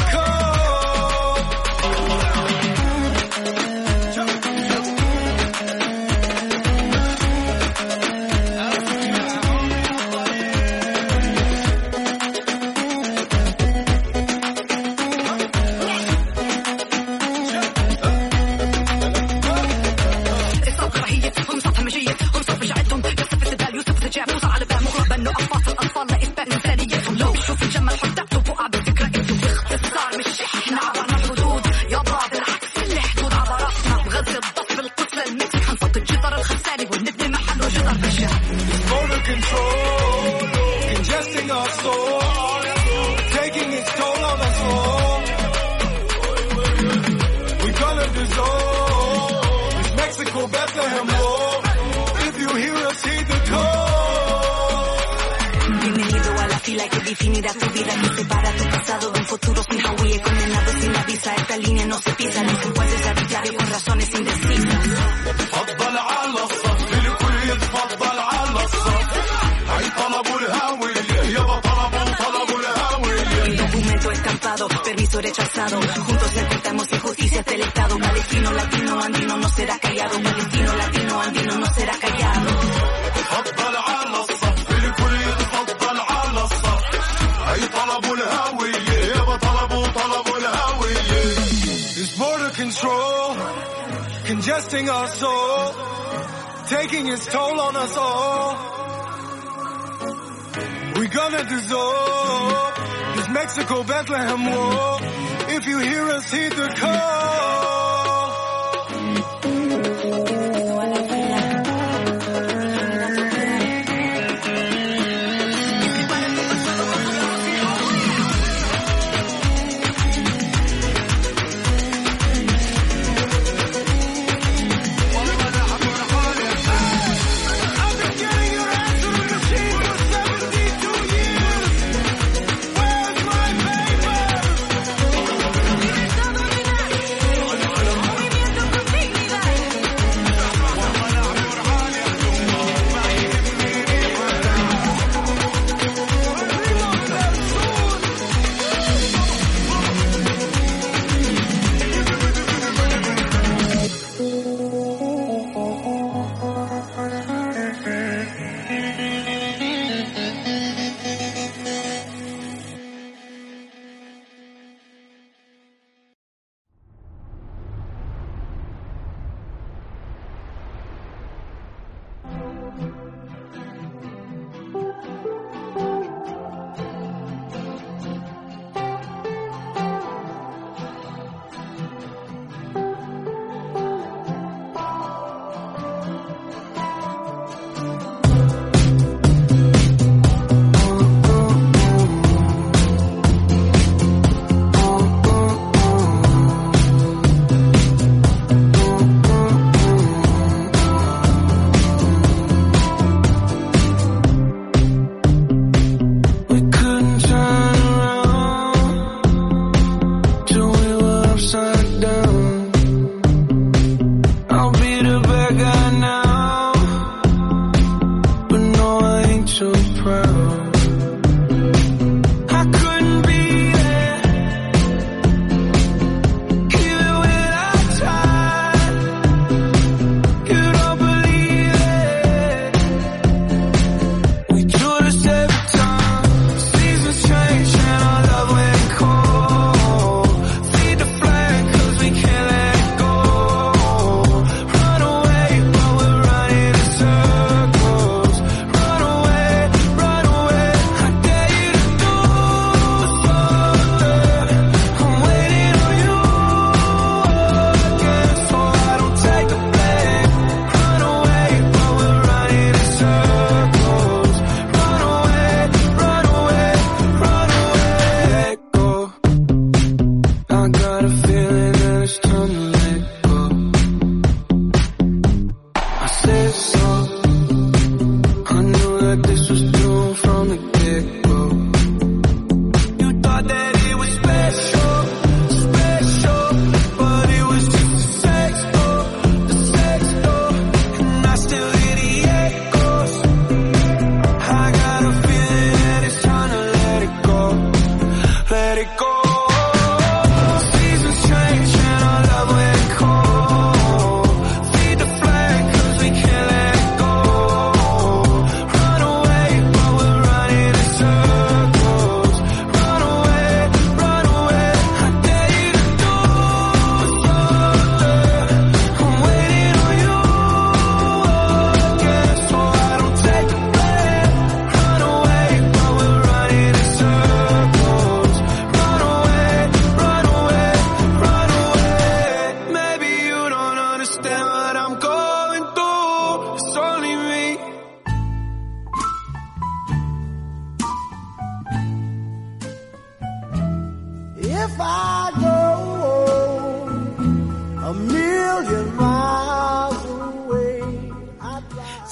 Mexico, Bethlehem, whoa. If you hear us, heed the call.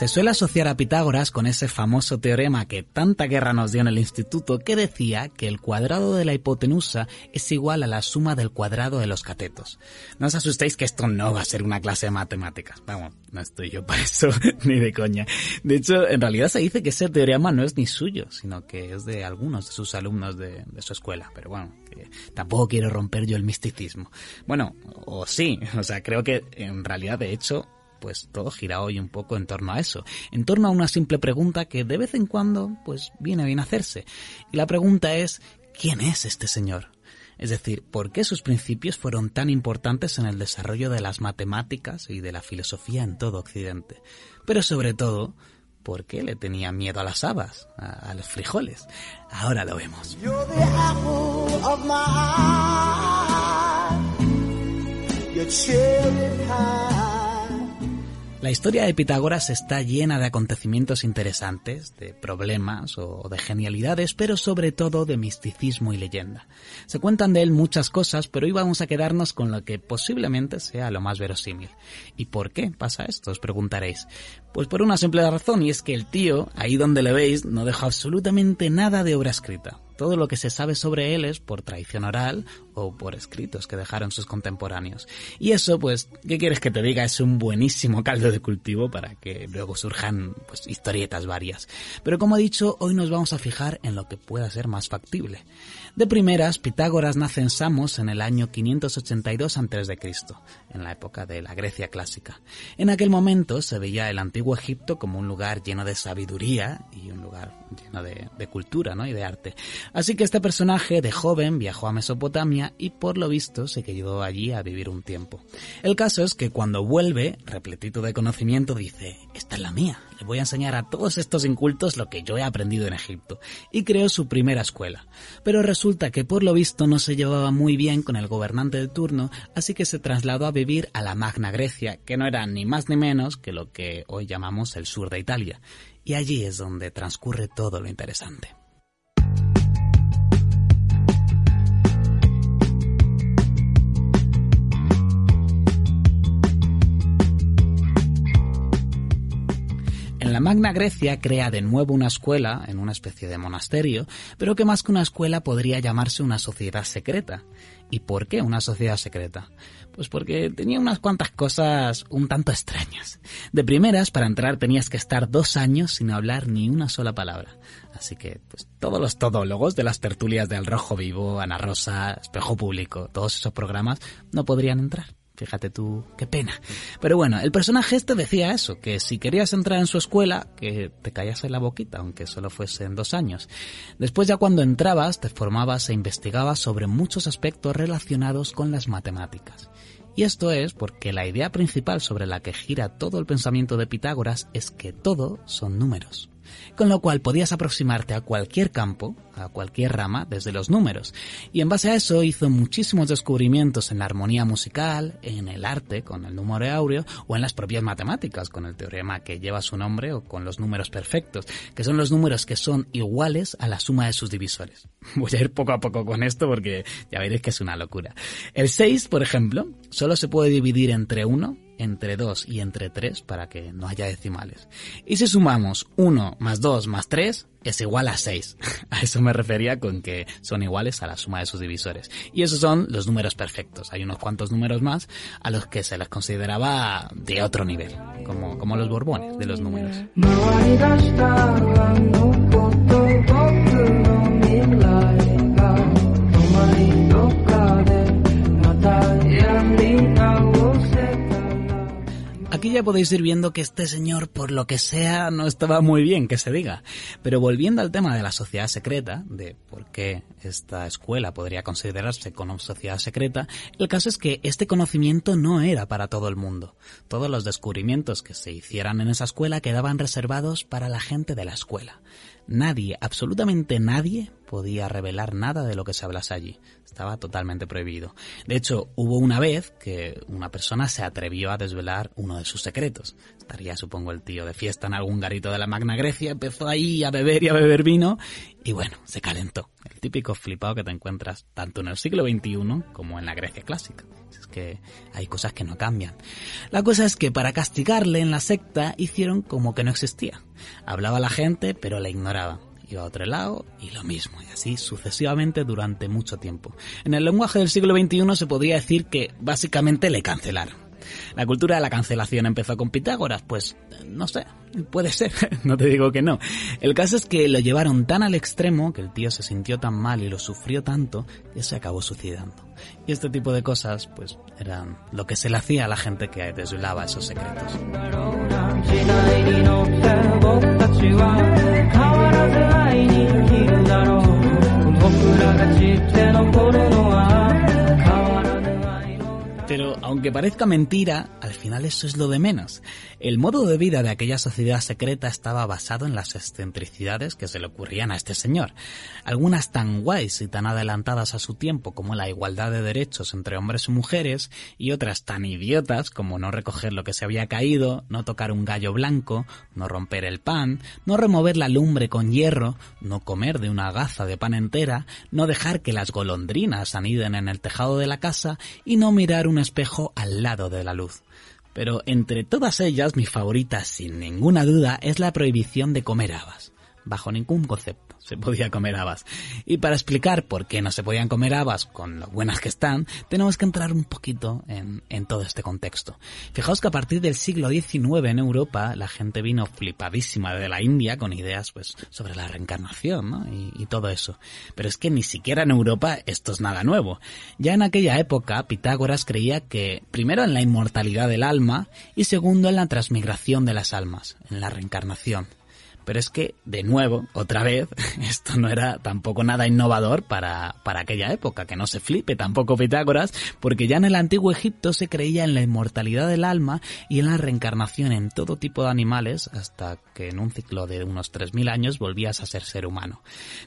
Se suele asociar a Pitágoras con ese famoso teorema que tanta guerra nos dio en el instituto que decía que el cuadrado de la hipotenusa es igual a la suma del cuadrado de los catetos. No os asustéis que esto no va a ser una clase de matemáticas. Vamos, no estoy yo para eso, ni de coña. De hecho, en realidad se dice que ese teorema no es ni suyo, sino que es de algunos de sus alumnos de, su escuela. Pero bueno, tampoco quiero romper yo el misticismo. Bueno, o sí, o sea, creo que en realidad, de hecho, pues todo gira hoy un poco en torno a eso, en torno a una simple pregunta que de vez en cuando pues viene bien hacerse. Y la pregunta es, ¿quién es este señor? Es decir, ¿por qué sus principios fueron tan importantes en el desarrollo de las matemáticas y de la filosofía en todo Occidente? Pero sobre todo, ¿por qué le tenía miedo a las habas, a, los frijoles? Ahora lo vemos. La historia de Pitágoras está llena de acontecimientos interesantes, de problemas o de genialidades, pero sobre todo de misticismo y leyenda. Se cuentan de él muchas cosas, pero hoy vamos a quedarnos con lo que posiblemente sea lo más verosímil. ¿Y por qué pasa esto? Os preguntaréis. Pues por una simple razón, y es que el tío, ahí donde le veis, no deja absolutamente nada de obra escrita. Todo lo que se sabe sobre él es por tradición oral o por escritos que dejaron sus contemporáneos. Y eso, pues, ¿qué quieres que te diga? Es un buenísimo caldo de cultivo para que luego surjan pues, historietas varias. Pero como he dicho, hoy nos vamos a fijar en lo que pueda ser más factible. De primeras, Pitágoras nace en Samos en el año 582 a.C., en la época de la Grecia clásica. En aquel momento se veía el antiguo Egipto como un lugar lleno de sabiduría y un lugar lleno de, de cultura ¿no? y de arte. Así que este personaje de joven viajó a Mesopotamia y por lo visto se quedó allí a vivir un tiempo. El caso es que cuando vuelve, repletito de conocimiento, dice, esta es la mía, le voy a enseñar a todos estos incultos lo que yo he aprendido en Egipto. Y creó su primera escuela. Pero resulta que por lo visto no se llevaba muy bien con el gobernante de turno, así que se trasladó a vivir a la Magna Grecia, que no era ni más ni menos que lo que hoy llamamos el sur de Italia. Y allí es donde transcurre todo lo interesante. En la Magna Grecia crea de nuevo una escuela, en una especie de monasterio, pero que más que una escuela podría llamarse una sociedad secreta. ¿Y por qué una sociedad secreta? Pues porque tenía unas cuantas cosas un tanto extrañas. De primeras, para entrar tenías que estar dos años sin hablar ni una sola palabra. Así que, pues, todos los todólogos de las tertulias del Rojo Vivo, Ana Rosa, Espejo Público, todos esos programas, no podrían entrar. Fíjate tú, qué pena. Pero bueno, el personaje este decía eso, que si querías entrar en su escuela, que te callase la boquita, aunque solo fuesen dos años. Después ya cuando entrabas, te formabas e investigabas sobre muchos aspectos relacionados con las matemáticas. Y esto es porque la idea principal sobre la que gira todo el pensamiento de Pitágoras es que todo son números. Con lo cual podías aproximarte a cualquier campo, a cualquier rama, desde los números. Y en base a eso hizo muchísimos descubrimientos en la armonía musical, en el arte, con el número áureo, o en las propias matemáticas, con el teorema que lleva su nombre, o con los números perfectos, que son los números que son iguales a la suma de sus divisores. Voy a ir poco a poco con esto porque ya veréis que es una locura. El 6, por ejemplo, solo se puede dividir entre 1, entre 2 y entre 3 para que no haya decimales. Y si sumamos 1 más 2 más 3 es igual a 6. A eso me refería con que son iguales a la suma de sus divisores. Y esos son los números perfectos. Hay unos cuantos números más a los que se les consideraba de otro nivel, como, como los borbones de los números. Aquí ya podéis ir viendo que este señor, por lo que sea, no estaba muy bien, que se diga. Pero volviendo al tema de la sociedad secreta, de por qué esta escuela podría considerarse como sociedad secreta, el caso es que este conocimiento no era para todo el mundo. Todos los descubrimientos que se hicieran en esa escuela quedaban reservados para la gente de la escuela. Nadie, absolutamente nadie, podía revelar nada de lo que se hablase allí. Estaba totalmente prohibido. De hecho, hubo una vez que una persona se atrevió a desvelar uno de sus secretos. Estaría, supongo, el tío de fiesta en algún garito de la Magna Grecia, empezó ahí a beber y a beber vino, y bueno, se calentó. El típico flipado que te encuentras tanto en el siglo XXI como en la Grecia clásica. Es que hay cosas que no cambian. La cosa es que para castigarle en la secta hicieron como que no existía. Hablaba la gente, pero la ignoraba. Iba a otro lado y lo mismo, y así sucesivamente durante mucho tiempo. En el lenguaje del siglo XXI se podría decir que básicamente le cancelaron. La cultura de la cancelación empezó con Pitágoras, pues no sé, puede ser, no te digo que no. El caso es que lo llevaron tan al extremo que el tío se sintió tan mal y lo sufrió tanto que se acabó suicidando. Y este tipo de cosas, pues, eran lo que se le hacía a la gente que desvelaba esos secretos. してのこの Pero aunque parezca mentira, al final eso es lo de menos. El modo de vida de aquella sociedad secreta estaba basado en las excentricidades que se le ocurrían a este señor. Algunas tan guays y tan adelantadas a su tiempo como la igualdad de derechos entre hombres y mujeres, y otras tan idiotas como no recoger lo que se había caído, no tocar un gallo blanco, no romper el pan, no remover la lumbre con hierro, no comer de una gaza de pan entera, no dejar que las golondrinas aniden en el tejado de la casa y no mirar un espejo al lado de la luz. Pero entre todas ellas, mi favorita, sin ninguna duda, es la prohibición de comer habas. Bajo ningún concepto se podía comer habas. Y para explicar por qué no se podían comer habas con lo buenas que están, tenemos que entrar un poquito en, todo este contexto. Fijaos que a partir del siglo XIX en Europa la gente vino flipadísima de la India con ideas pues sobre la reencarnación ¿no? y todo eso. Pero es que ni siquiera en Europa esto es nada nuevo. Ya en aquella época Pitágoras creía que primero en la inmortalidad del alma y segundo en la transmigración de las almas, en la reencarnación. Pero es que, de nuevo, otra vez, esto no era tampoco nada innovador para, para aquella época, que no se flipe tampoco Pitágoras, porque ya en el antiguo Egipto se creía en la inmortalidad del alma y en la reencarnación en todo tipo de animales, hasta que en un ciclo de unos 3.000 años volvías a ser ser humano.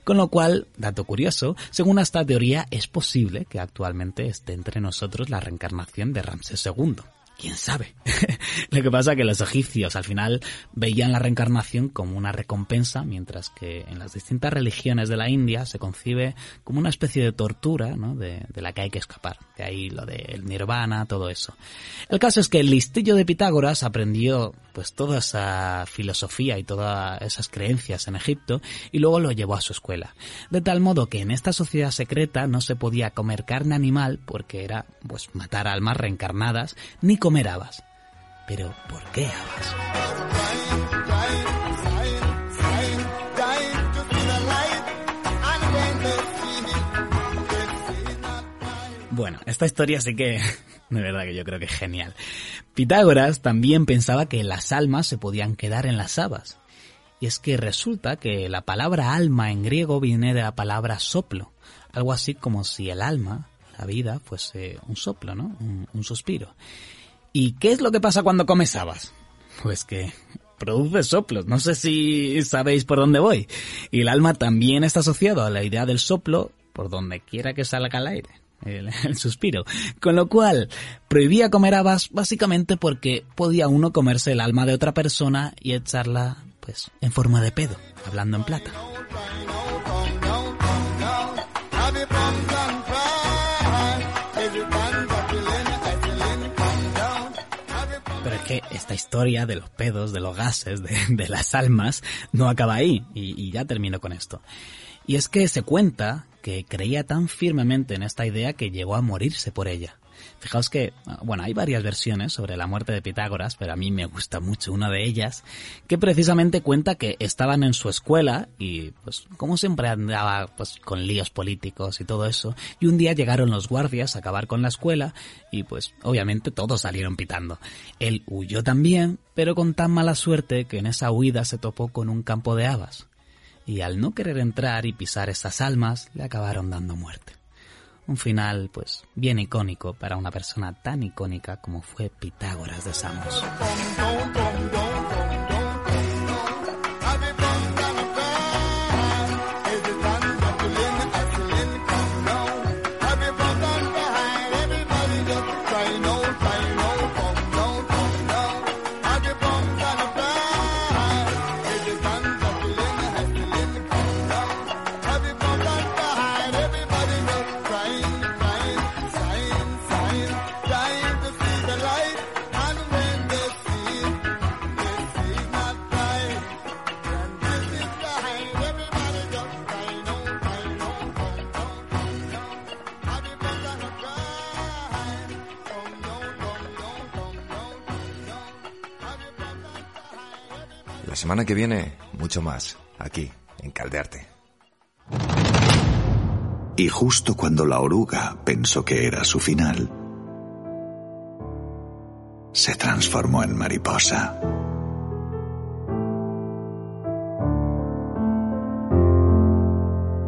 Con lo cual, dato curioso, según esta teoría es posible que actualmente esté entre nosotros la reencarnación de Ramsés II quién sabe. Lo que pasa es que los egipcios al final veían la reencarnación como una recompensa, mientras que en las distintas religiones de la India se concibe como una especie de tortura, ¿no? De, la que hay que escapar. De ahí lo del nirvana, todo eso. El caso es que el listillo de Pitágoras aprendió pues toda esa filosofía y todas esas creencias en Egipto y luego lo llevó a su escuela. De tal modo que en esta sociedad secreta no se podía comer carne animal porque era pues matar almas reencarnadas ni comer habas. Pero ¿por qué habas? Bueno, esta historia sí que, de verdad que yo creo que es genial. Pitágoras también pensaba que las almas se podían quedar en las habas. Y es que resulta que la palabra alma en griego viene de la palabra soplo. Algo así como si el alma, la vida, fuese un soplo, ¿no? Un, un suspiro. ¿Y qué es lo que pasa cuando comes habas? Pues que produce soplos. No sé si sabéis por dónde voy. Y el alma también está asociado a la idea del soplo por donde quiera que salga el aire. El, el, suspiro. Con lo cual, prohibía comer habas básicamente porque podía uno comerse el alma de otra persona y echarla, pues, en forma de pedo, hablando en plata. Que esta historia de los pedos, de los gases, de, las almas, no acaba ahí. Y, y ya termino con esto. Y es que se cuenta que creía tan firmemente en esta idea que llegó a morirse por ella. Fijaos que, bueno, hay varias versiones sobre la muerte de Pitágoras, pero a mí me gusta mucho una de ellas, que precisamente cuenta que estaban en su escuela y, pues, como siempre andaba, pues, con líos políticos y todo eso, y un día llegaron los guardias a acabar con la escuela y, pues, obviamente todos salieron pitando. Él huyó también, pero con tan mala suerte que en esa huida se topó con un campo de habas. Y al no querer entrar y pisar esas almas, le acabaron dando muerte un final pues bien icónico para una persona tan icónica como fue Pitágoras de Samos. Semana que viene, mucho más, aquí, en Caldearte. Y justo cuando la oruga pensó que era su final, se transformó en mariposa.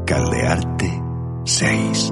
Caldearte 6